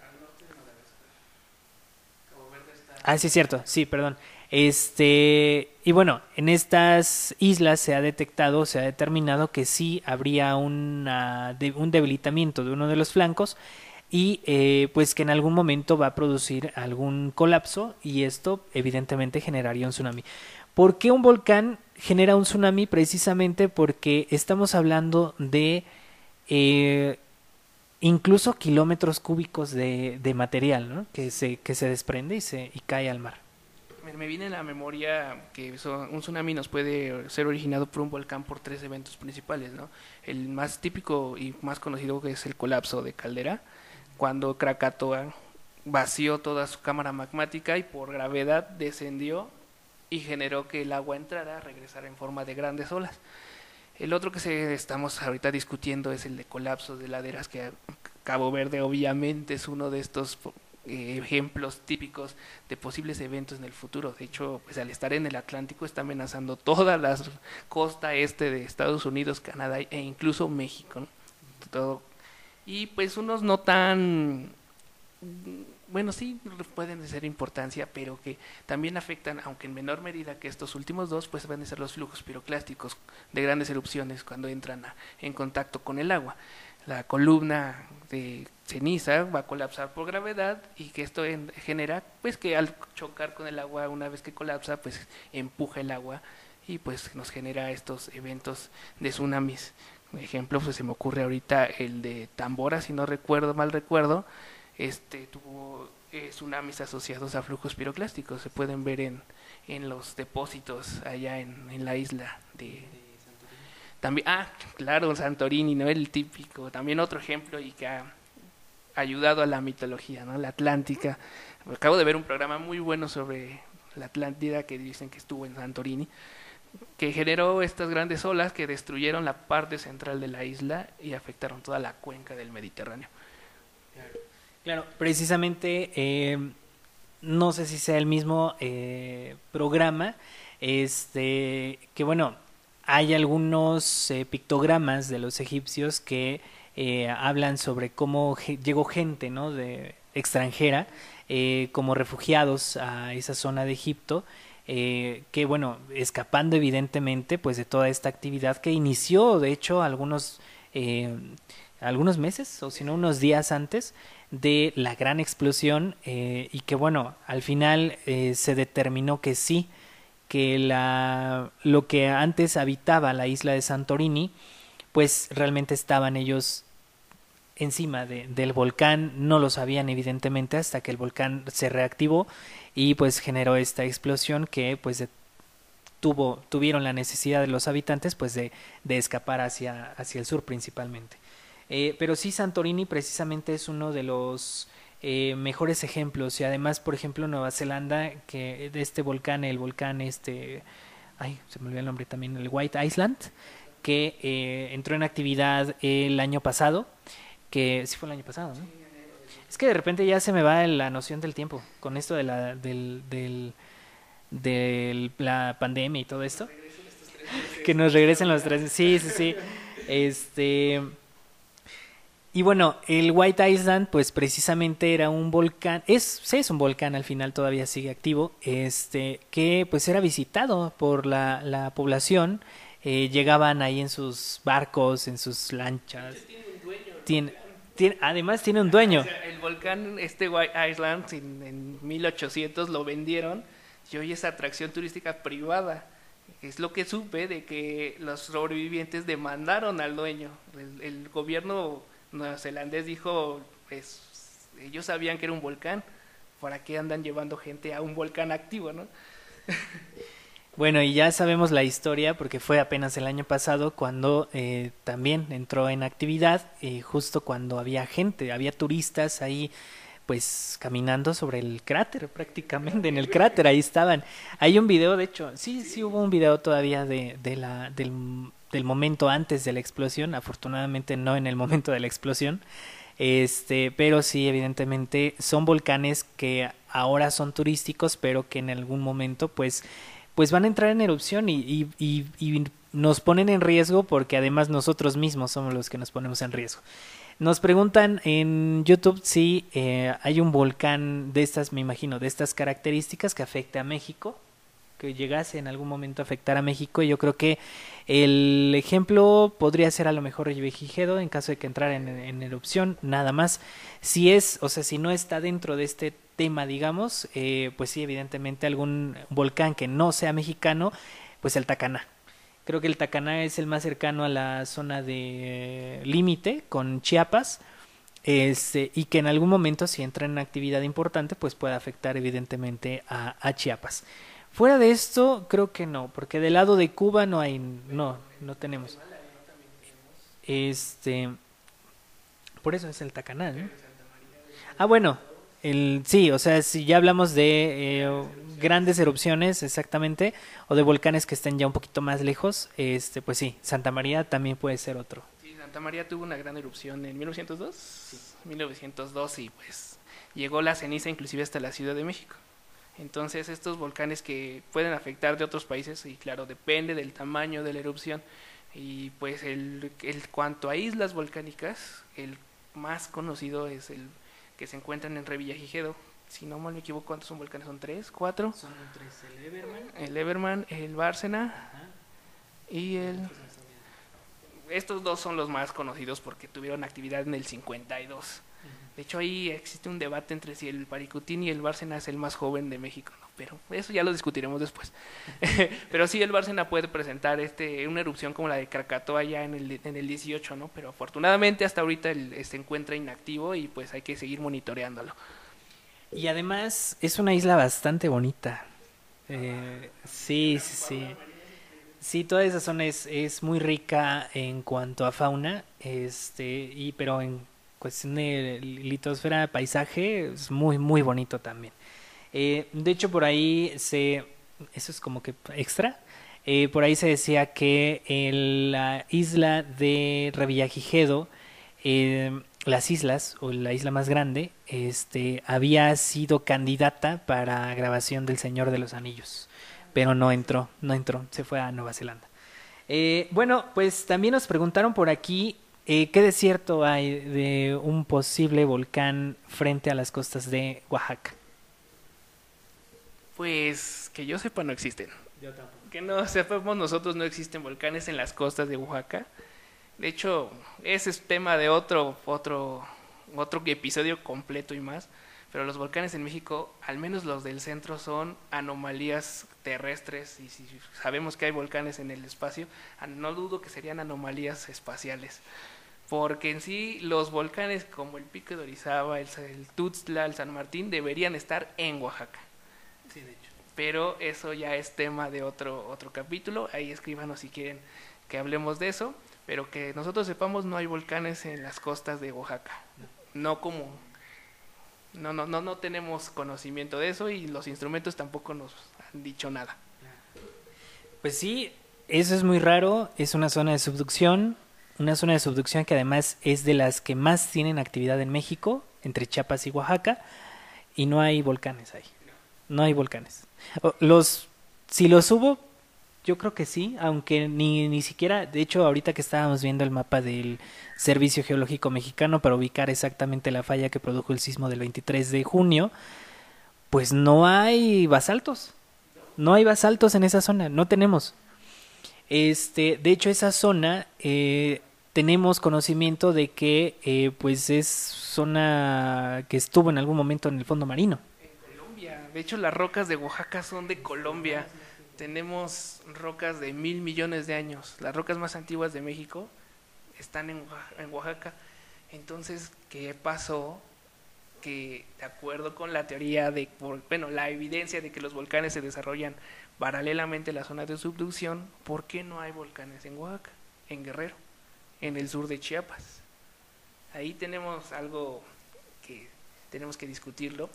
Ah, sí, es cierto, sí, perdón. Este, y bueno, en estas islas se ha detectado, se ha determinado que sí habría una, un debilitamiento de uno de los flancos y eh, pues que en algún momento va a producir algún colapso y esto evidentemente generaría un tsunami. ¿Por qué un volcán genera un tsunami? Precisamente porque estamos hablando de eh, incluso kilómetros cúbicos de, de material ¿no? que, se, que se desprende y, se, y cae al mar. Me, viene a la memoria que un tsunami nos puede ser originado por un volcán por tres eventos principales, ¿no? El más típico y más conocido es el colapso de caldera, cuando Krakatoa vació toda su cámara magmática y por gravedad descendió y generó que el agua entrara, regresara en forma de grandes olas. El otro que se estamos ahorita discutiendo es el de colapsos de laderas, que Cabo Verde obviamente es uno de estos eh, ejemplos típicos de posibles eventos en el futuro. De hecho, pues al estar en el Atlántico está amenazando toda la costa este de Estados Unidos, Canadá e incluso México. ¿no? Y pues unos no tan bueno, sí pueden ser importancia, pero que también afectan, aunque en menor medida que estos últimos dos, pues van a ser los flujos piroclásticos de grandes erupciones cuando entran en contacto con el agua. La columna de ceniza va a colapsar por gravedad y que esto en- genera, pues que al chocar con el agua, una vez que colapsa, pues empuja el agua y pues nos genera estos eventos de tsunamis. Ejemplo, pues se me ocurre ahorita el de Tambora, si no recuerdo, mal recuerdo, este tuvo eh, tsunamis asociados a flujos piroclásticos. Se pueden ver en, en los depósitos allá en, en la isla de... También, ah, claro, Santorini, ¿no? El típico, también otro ejemplo y que ha ayudado a la mitología, ¿no? La Atlántica. Acabo de ver un programa muy bueno sobre la Atlántida que dicen que estuvo en Santorini, que generó estas grandes olas que destruyeron la parte central de la isla y afectaron toda la cuenca del Mediterráneo. Claro, precisamente, eh, no sé si sea el mismo eh, programa, este, que bueno, hay algunos eh, pictogramas de los egipcios que eh, hablan sobre cómo llegó gente, ¿no? De extranjera, como refugiados a esa zona de Egipto, que bueno, escapando evidentemente, pues de toda esta actividad que inició, de hecho, algunos algunos meses o si no unos días antes de la gran explosión eh, y que bueno, al final eh, se determinó que sí, que la, lo que antes habitaba la isla de Santorini, pues realmente estaban ellos encima de, del volcán, no lo sabían evidentemente hasta que el volcán se reactivó y pues generó esta explosión que pues tuvo, tuvieron la necesidad de los habitantes pues de, de escapar hacia, hacia el sur principalmente. Eh, pero sí Santorini precisamente es uno de los eh, mejores ejemplos y además por ejemplo Nueva Zelanda que de este volcán, el volcán este, ay se me olvidó el nombre también, el White Island, que eh, entró en actividad el año pasado que sí fue el año pasado, ¿no? Es que de repente ya se me va la noción del tiempo con esto de la del, del de la pandemia y todo esto. Que nos regresen los tres. Sí, sí, sí. Este y bueno, el White Island, pues precisamente era un volcán, es, es un volcán al final, todavía sigue activo, este, que pues era visitado por la, la población, eh, llegaban ahí en sus barcos, en sus lanchas. Tiene, además tiene un dueño. el volcán, este White Island, en, 1800 lo vendieron y hoy es atracción turística privada. Es lo que supe de que los sobrevivientes demandaron al dueño. El, gobierno neozelandés dijo, pues ellos sabían que era un volcán, ¿para qué andan llevando gente a un volcán activo, no? Bueno, y ya sabemos la historia porque fue apenas el año pasado cuando eh, también entró en actividad, eh, justo cuando había gente, había turistas ahí pues caminando sobre el cráter prácticamente, en el cráter ahí estaban. Hay un video, de hecho, sí, sí hubo un video todavía de, de la, del, del momento antes de la explosión, afortunadamente no en el momento de la explosión, este, pero sí, evidentemente son volcanes que ahora son turísticos, pero que en algún momento pues pues van a entrar en erupción y, nos ponen en riesgo porque además nosotros mismos somos los que nos ponemos en riesgo. Nos preguntan en YouTube si eh, hay un volcán de estas, me imagino, de estas características que afecte a México, que llegase en algún momento a afectar a México. Y yo creo que el ejemplo podría ser a lo mejor Revillagigedo en caso de que entrara en, erupción, nada más. Si es, o sea, si no está dentro de este tema, digamos, eh, pues sí, evidentemente algún volcán que no sea mexicano, pues el Tacaná. Creo que el Tacaná es el más cercano a la zona de límite con Chiapas. Este, y que en algún momento si entra en actividad importante pues puede afectar evidentemente a, Chiapas. Fuera de esto creo que no, porque del lado de Cuba no hay, no, no tenemos. Este, por eso es el Tacaná. ¿no? Ah, bueno, el, sí, o sea, si ya hablamos de eh, grandes erupciones, exactamente, o de volcanes que estén ya un poquito más lejos, este, pues sí, Santa María también puede ser otro. Sí, Santa María tuvo una gran erupción en 1902, sí. 1902 y pues llegó la ceniza inclusive hasta la Ciudad de México. Entonces estos volcanes que pueden afectar de otros países y claro, depende del tamaño de la erupción y pues el, el cuanto a islas volcánicas, el más conocido es el que se encuentran en Revillagigedo. Si no mal me equivoco, ¿cuántos son volcanes? ¿Son tres? ¿Cuatro? Son tres. El Everman. El Everman, el Bárcena y el... Estos dos son los más conocidos porque tuvieron actividad en el 52. De hecho, ahí existe un debate entre si el Paricutín y el Bárcena es el más joven de México, ¿no? pero eso ya lo discutiremos después. pero sí, el Bárcena puede presentar este, una erupción como la de Krakatoa ya en el, en el 18, ¿no? pero afortunadamente hasta ahorita el, se encuentra inactivo y pues hay que seguir monitoreándolo. Y además es una isla bastante bonita. Eh, sí, sí, sí. Sí, toda esa zona es, es muy rica en cuanto a fauna, este, y pero en cuestión de litosfera, paisaje, es muy, muy bonito también. Eh, de hecho, por ahí se, eso es como que extra, eh, por ahí se decía que en la isla de Revillagigedo, eh, las islas, o la isla más grande, este, había sido candidata para grabación del Señor de los Anillos, pero no entró, no entró, se fue a Nueva Zelanda. Eh, bueno, pues también nos preguntaron por aquí eh, ¿Qué desierto hay de un posible volcán frente a las costas de Oaxaca? Pues que yo sepa no existen. Yo tampoco. Que no sepamos nosotros no existen volcanes en las costas de Oaxaca. De hecho, ese es tema de otro otro otro episodio completo y más. Pero los volcanes en México, al menos los del centro, son anomalías terrestres y si sabemos que hay volcanes en el espacio, no dudo que serían anomalías espaciales. Porque en sí los volcanes como el Pico de Orizaba, el, el Tuxtla, el San Martín deberían estar en Oaxaca. Sí, de hecho. Pero eso ya es tema de otro, otro capítulo. Ahí escríbanos si quieren que hablemos de eso. Pero que nosotros sepamos, no hay volcanes en las costas de Oaxaca. No como no, no, no, no tenemos conocimiento de eso y los instrumentos tampoco nos dicho nada. Pues sí, eso es muy raro, es una zona de subducción, una zona de subducción que además es de las que más tienen actividad en México, entre Chiapas y Oaxaca, y no hay volcanes ahí. No hay volcanes. Los, si los hubo, yo creo que sí, aunque ni, ni siquiera, de hecho ahorita que estábamos viendo el mapa del Servicio Geológico Mexicano para ubicar exactamente la falla que produjo el sismo del 23 de junio, pues no hay basaltos. No hay basaltos en esa zona, no tenemos. Este, de hecho esa zona eh, tenemos conocimiento de que eh, pues es zona que estuvo en algún momento en el fondo marino. En Colombia, de hecho las rocas de Oaxaca son de Colombia tenemos rocas de mil millones de años. Las rocas más antiguas de México están en Oaxaca. Entonces, ¿qué pasó? Que de acuerdo con la teoría de, bueno, la evidencia de que los volcanes se desarrollan paralelamente a la zona de subducción, ¿por qué no hay volcanes en Oaxaca, en Guerrero, en el sur de Chiapas? Ahí tenemos algo que tenemos que discutirlo.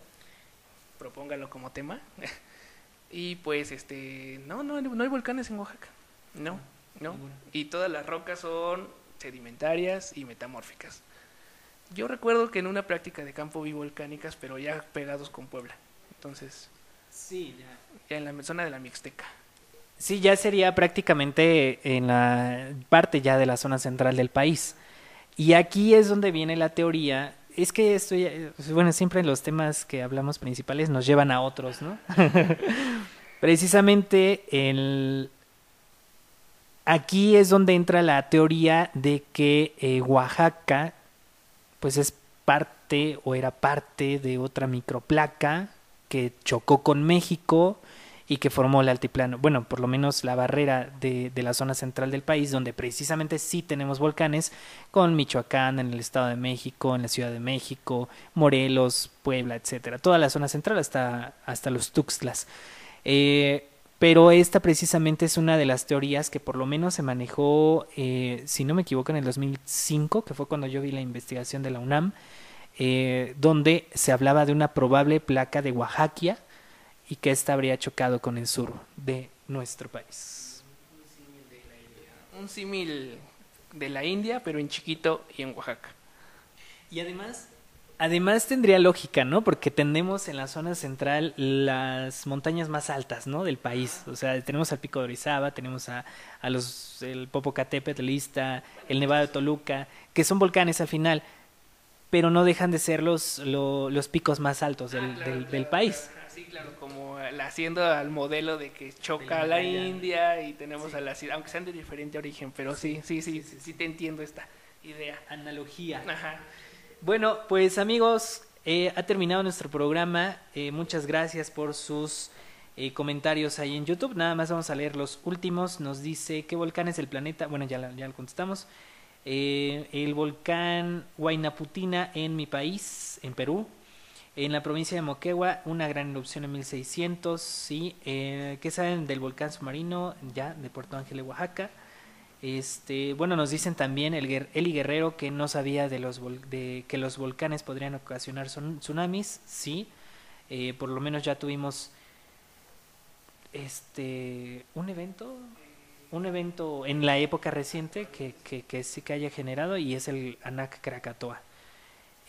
Propóngalo como tema. Y pues, este, no, no, no hay volcanes en Oaxaca. No, no. Y todas las rocas son sedimentarias y metamórficas. Yo recuerdo que en una práctica de campo vi volcánicas, pero ya pegados con Puebla. Entonces, sí, ya. ya en la zona de la Mixteca. Sí, ya sería prácticamente en la parte ya de la zona central del país. Y aquí es donde viene la teoría es que esto ya, bueno, siempre los temas que hablamos principales nos llevan a otros, ¿no? Precisamente el, aquí es donde entra la teoría de que eh, Oaxaca, pues es parte o era parte de otra microplaca que chocó con México y que formó el altiplano, bueno, por lo menos la barrera de, de, la zona central del país, donde precisamente sí tenemos volcanes, con Michoacán, en el Estado de México, en la Ciudad de México, Morelos, Puebla, etcétera, toda la zona central hasta, hasta los Tuxtlas. Eh, pero esta precisamente es una de las teorías que por lo menos se manejó, eh, si no me equivoco, en el 2005, que fue cuando yo vi la investigación de la UNAM, eh, donde se hablaba de una probable placa de Oaxaca, y que ésta habría chocado con el sur de nuestro país. Un símil de la India, pero en chiquito y en Oaxaca. Y además, además tendría lógica, ¿no? Porque tenemos en la zona central las montañas más altas, ¿no? Del país. O sea, tenemos al Pico de Orizaba, tenemos a, a los el Popocatépetl, Lista, el Nevado de Toluca, que son volcanes al final, pero no dejan de ser los, los picos más altos del, ah, del, del país. Sí, claro, como haciendo al modelo de que choca a la India y tenemos a la ciudad, aunque sean de diferente origen, pero sí, sí, sí, sí, sí te entiendo esta idea. Analogía. Ajá. Bueno, pues amigos, eh, ha terminado nuestro programa. Eh, muchas gracias por sus eh, comentarios ahí en YouTube. Nada más vamos a leer los últimos. Nos dice, ¿qué volcán es el planeta? Bueno, ya, ya lo contestamos. el volcán Huaynaputina en mi país, en Perú. En la provincia de Moquegua, una gran erupción en 1600, ¿sí? Eh, ¿Qué saben del volcán submarino ya de Puerto Ángel Oaxaca? Este, bueno, nos dicen también el Eli Guerrero que no sabía de los de que los volcanes podrían ocasionar tsunamis, sí. Eh, por lo menos ya tuvimos este un evento un evento en la época reciente que, que, que sí que haya generado y es el Anak Krakatoa.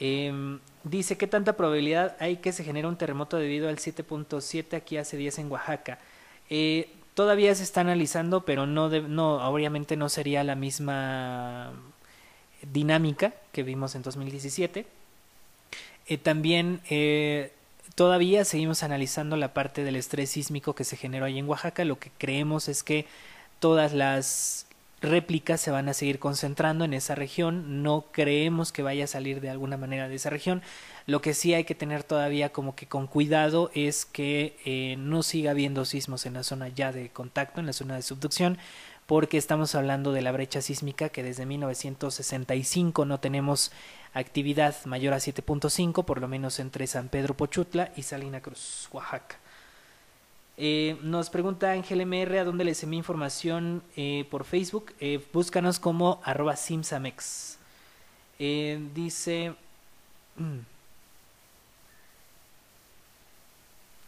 Eh, dice, ¿qué tanta probabilidad hay que se genere un terremoto debido al 7.7 aquí hace 10 en Oaxaca? Eh, todavía se está analizando, pero no, de, no, obviamente no sería la misma dinámica que vimos en 2017. Eh, también eh, todavía seguimos analizando la parte del estrés sísmico que se generó ahí en Oaxaca. Lo que creemos es que todas las réplicas se van a seguir concentrando en esa región. No creemos que vaya a salir de alguna manera de esa región. Lo que sí hay que tener todavía como que con cuidado es que eh, no siga habiendo sismos en la zona ya de contacto, en la zona de subducción, porque estamos hablando de la brecha sísmica que desde 1965 no tenemos actividad mayor a 7.5, por lo menos entre San Pedro Pochutla y Salina Cruz, Oaxaca. Eh, nos pregunta Ángel MR a dónde les envío información eh, por Facebook. Eh, búscanos como arroba simsamex. dice... Mm,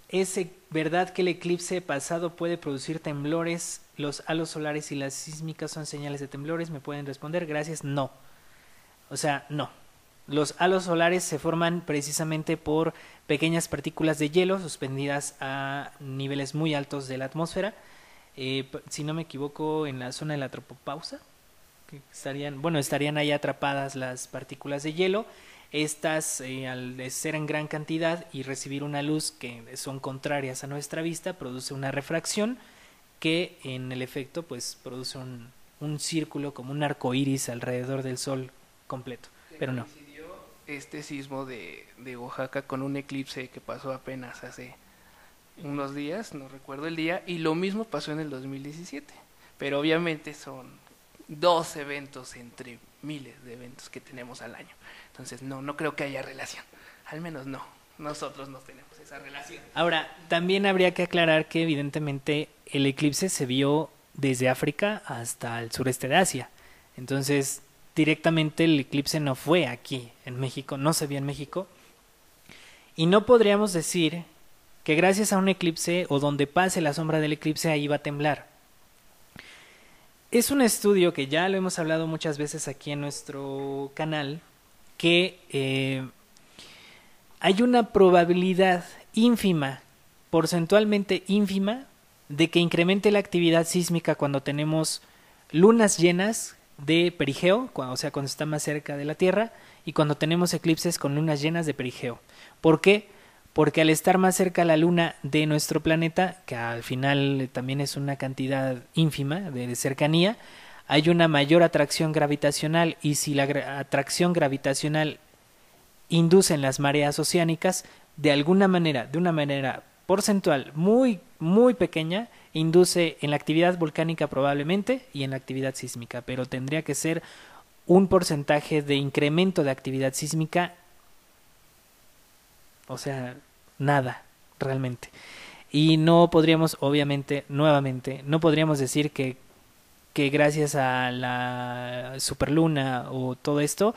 ¿Es verdad que el eclipse pasado puede producir temblores? ¿Los halos solares y las sísmicas son señales de temblores? ¿Me pueden responder? Gracias. No. O sea, no. Los halos solares se forman precisamente por pequeñas partículas de hielo suspendidas a niveles muy altos de la atmósfera. Eh, si no me equivoco, en la zona de la tropopausa, que estarían, bueno, estarían ahí atrapadas las partículas de hielo. Estas, eh, al ser en gran cantidad y recibir una luz que son contrarias a nuestra vista, produce una refracción que en el efecto pues produce un, un círculo como un arco iris alrededor del Sol completo. Pero no este sismo de, de Oaxaca con un eclipse que pasó apenas hace unos días, no recuerdo el día, y lo mismo pasó en el 2017. Pero obviamente son dos eventos entre miles de eventos que tenemos al año. Entonces, no, no creo que haya relación. Al menos no. Nosotros no tenemos esa relación. Ahora, también habría que aclarar que evidentemente el eclipse se vio desde África hasta el sureste de Asia. Entonces, directamente el eclipse no fue aquí, en México, no se vio en México. Y no podríamos decir que gracias a un eclipse o donde pase la sombra del eclipse ahí va a temblar. Es un estudio que ya lo hemos hablado muchas veces aquí en nuestro canal, que eh, hay una probabilidad ínfima, porcentualmente ínfima, de que incremente la actividad sísmica cuando tenemos lunas llenas de perigeo, o sea, cuando está más cerca de la Tierra, y cuando tenemos eclipses con lunas llenas de perigeo. ¿Por qué? Porque al estar más cerca la luna de nuestro planeta, que al final también es una cantidad ínfima de cercanía, hay una mayor atracción gravitacional y si la atracción gravitacional induce en las mareas oceánicas, de alguna manera, de una manera porcentual muy, muy pequeña, induce en la actividad volcánica probablemente y en la actividad sísmica, pero tendría que ser un porcentaje de incremento de actividad sísmica, o sea, nada, realmente. Y no podríamos, obviamente, nuevamente, no podríamos decir que, que gracias a la superluna o todo esto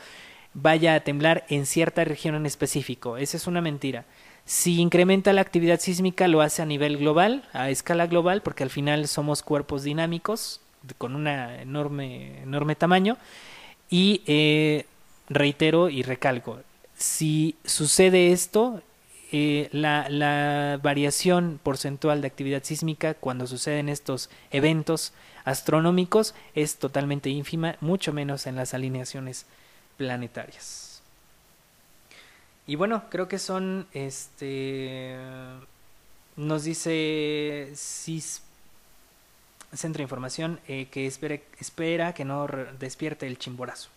vaya a temblar en cierta región en específico. Esa es una mentira. Si incrementa la actividad sísmica, lo hace a nivel global, a escala global, porque al final somos cuerpos dinámicos con un enorme, enorme tamaño. Y eh, reitero y recalco, si sucede esto, eh, la, la, variación porcentual de actividad sísmica cuando suceden estos eventos astronómicos es totalmente ínfima, mucho menos en las alineaciones planetarias. Y bueno, creo que son, este, nos dice CIS, Centro de Información, eh, que espera que no despierte el chimborazo.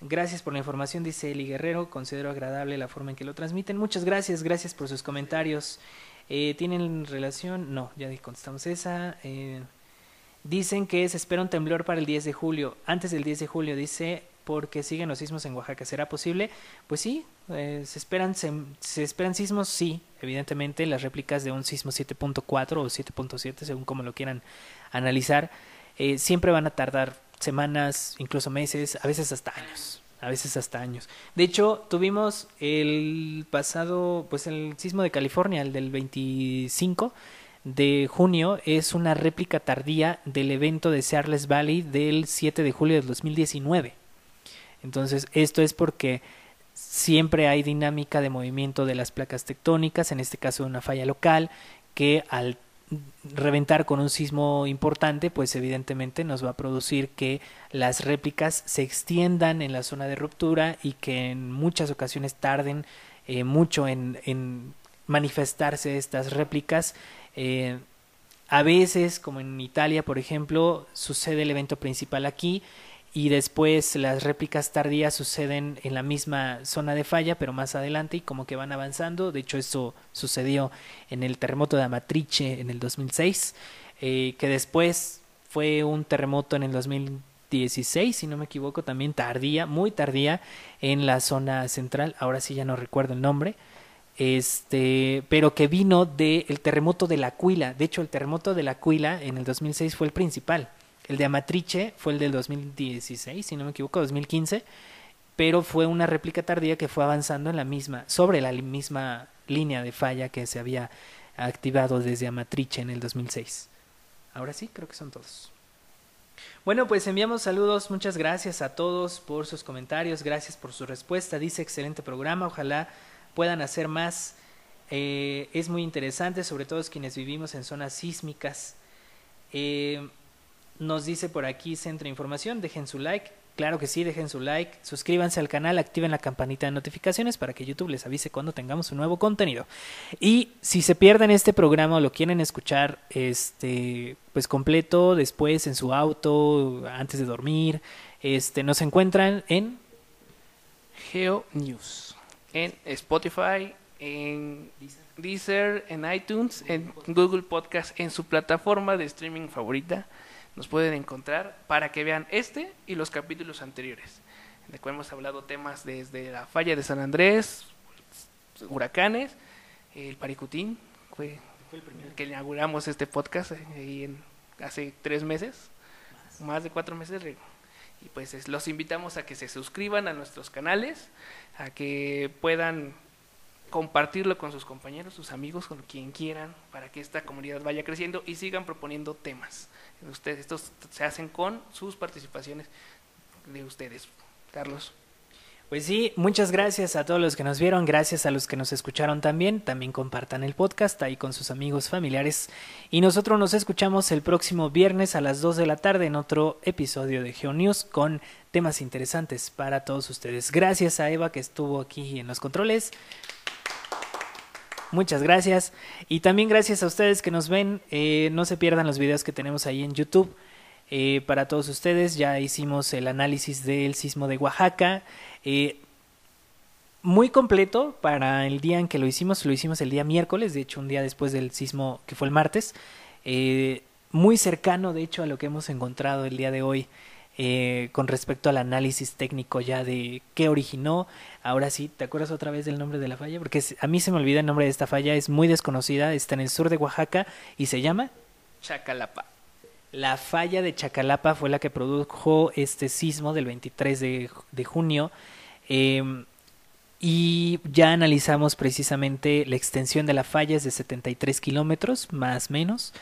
Gracias por la información, dice Eli Guerrero. Considero agradable la forma en que lo transmiten. Muchas gracias, gracias por sus comentarios. Eh, ¿Tienen relación? No, ya contestamos esa. Eh, dicen que se espera un temblor para el 10 de julio. Antes del 10 de julio, dice porque siguen los sismos en Oaxaca. ¿Será posible? Pues sí, eh, se, esperan, se, esperan sismos, sí, evidentemente, las réplicas de un sismo 7.4 o 7.7, según como lo quieran analizar, eh, siempre van a tardar semanas, incluso meses, a veces hasta años. A veces hasta años. De hecho, tuvimos el pasado, pues el sismo de California, el del 25 de junio, es una réplica tardía del evento de Searles Valley del 7 de julio del 2019. Entonces, esto es porque siempre hay dinámica de movimiento de las placas tectónicas, en este caso una falla local, que al reventar con un sismo importante, pues evidentemente nos va a producir que las réplicas se extiendan en la zona de ruptura y que en muchas ocasiones tarden eh, mucho en, manifestarse estas réplicas. Eh, a veces, como en Italia, por ejemplo, sucede el evento principal aquí y después las réplicas tardías suceden en la misma zona de falla, pero más adelante y como que van avanzando. De hecho, eso sucedió en el terremoto de Amatrice en el 2006, eh, que después fue un terremoto en el 2016, si no me equivoco, también tardía, muy tardía en la zona central. Ahora sí ya no recuerdo el nombre. Este, pero que vino del terremoto de la Aquila. De hecho, el terremoto de la Aquila en el 2006 fue el principal el de Amatrice fue el del 2016, si no me equivoco, 2015, pero fue una réplica tardía que fue avanzando en la misma, sobre la misma línea de falla que se había activado desde Amatrice en el 2006. Ahora sí, creo que son todos. Bueno, pues enviamos saludos, muchas gracias a todos por sus comentarios, gracias por su respuesta, dice excelente programa, ojalá puedan hacer más. Eh, es muy interesante, sobre todo quienes vivimos en zonas sísmicas. Eh, nos dice por aquí Centro Información, dejen su like. Claro que sí, dejen su like, suscríbanse al canal, activen la campanita de notificaciones para que YouTube les avise cuando tengamos un nuevo contenido. Y si se pierden este programa o lo quieren escuchar este pues completo después en su auto, antes de dormir, este nos encuentran en Geo News, en Spotify, en Deezer, en iTunes, en Google Podcast, en su plataforma de streaming favorita nos pueden encontrar para que vean este y los capítulos anteriores, de cual hemos hablado temas desde la falla de San Andrés, huracanes, el Paricutín, fue, el, que inauguramos este podcast eh, en, hace tres meses, más, de cuatro meses. Y pues los invitamos a que se suscriban a nuestros canales, a que puedan compartirlo con sus compañeros, sus amigos, con quien quieran, para que esta comunidad vaya creciendo y sigan proponiendo temas. Ustedes, estos se hacen con sus participaciones de ustedes. Carlos. Pues sí, muchas gracias a todos los que nos vieron, gracias a los que nos escucharon también, también compartan el podcast ahí con sus amigos familiares y nosotros nos escuchamos el próximo viernes a las 2 de la tarde en otro episodio de GeoNews con temas interesantes para todos ustedes. Gracias a Eva que estuvo aquí en los controles. Muchas gracias. Y también gracias a ustedes que nos ven. Eh, no se pierdan los videos que tenemos ahí en YouTube. Eh, para todos ustedes ya hicimos el análisis del sismo de Oaxaca. Eh, muy completo para el día en que lo hicimos. Lo hicimos el día miércoles, de hecho un día después del sismo que fue el martes. muy cercano, de hecho, a lo que hemos encontrado el día de hoy eh, con respecto al análisis técnico ya de qué originó. Ahora sí, ¿te acuerdas otra vez del nombre de la falla? Porque a mí se me olvida el nombre de esta falla, es muy desconocida, está en el sur de Oaxaca y se llama Chacalapa. La falla de Chacalapa fue la que produjo este sismo del 23 de, junio. Em, y ya analizamos precisamente la extensión de la falla es de 73 kilómetros, más o menos.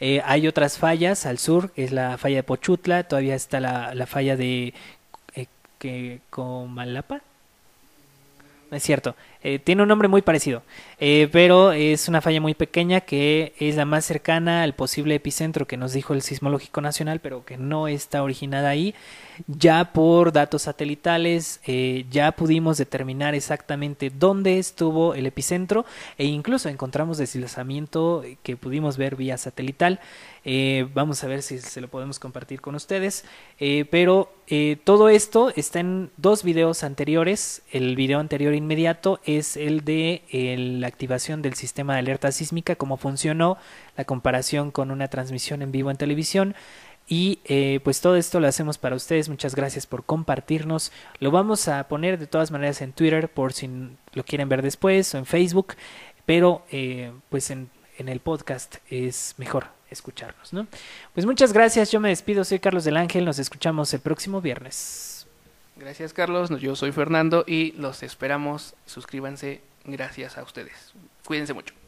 Eh, hay otras fallas al sur, es la falla de Pochutla, todavía está la, la falla de eh, que, Comalapa. Es cierto, eh, tiene un nombre muy parecido, eh, pero es una falla muy pequeña que es la más cercana al posible epicentro que nos dijo el Sismológico Nacional, pero que no está originada ahí. Ya por datos satelitales eh, ya pudimos determinar exactamente dónde estuvo el epicentro e incluso encontramos deslizamiento que pudimos ver vía satelital. Vamos a ver si se lo podemos compartir con ustedes. Pero todo esto está en dos videos anteriores. El video anterior inmediato es el de la activación del sistema de alerta sísmica, cómo funcionó, la comparación con una transmisión en vivo en televisión. Y pues todo esto lo hacemos para ustedes. Muchas gracias por compartirnos. Lo vamos a poner de todas maneras en Twitter por si lo quieren ver después o en Facebook. Pero pues en, en el podcast es mejor escucharnos, ¿no? Pues muchas gracias, yo me despido, soy Carlos del Ángel, nos escuchamos el próximo viernes. Gracias Carlos, yo soy Fernando y los esperamos, suscríbanse, gracias a ustedes. Cuídense mucho.